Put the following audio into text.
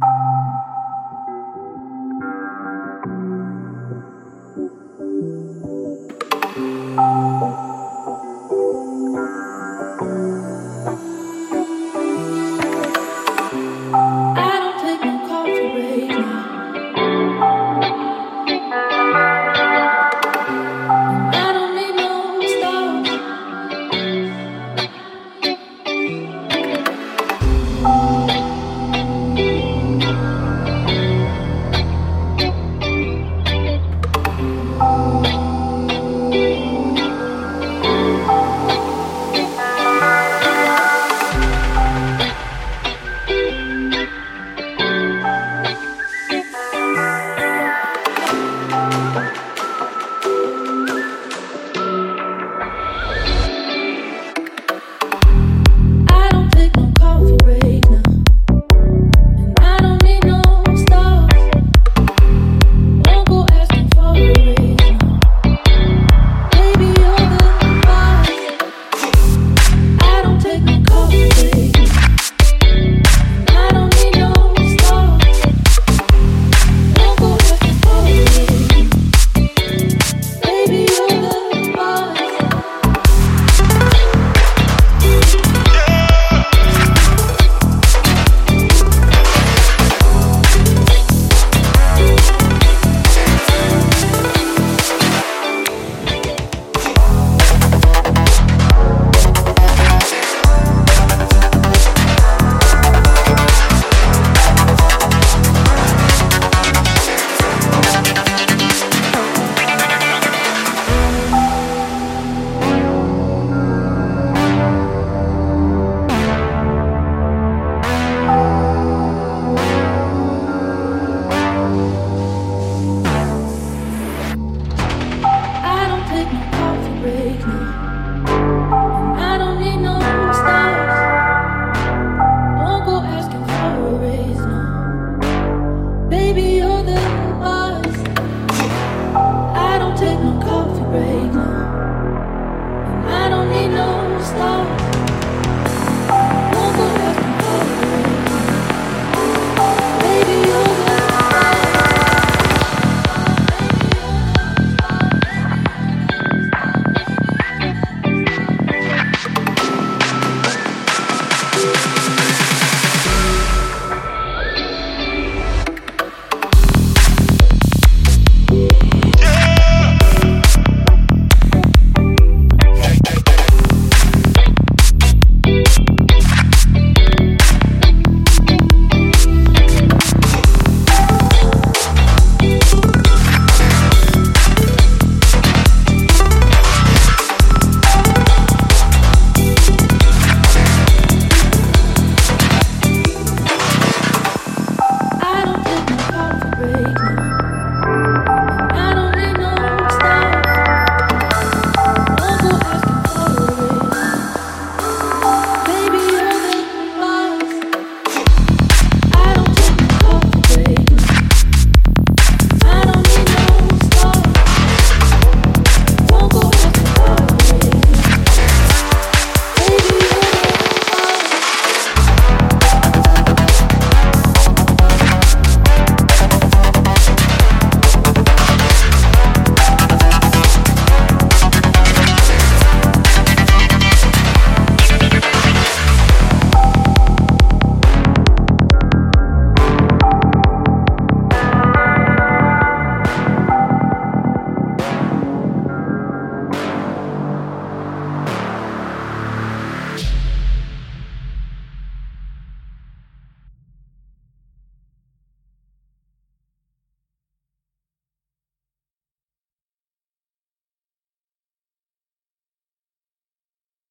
you break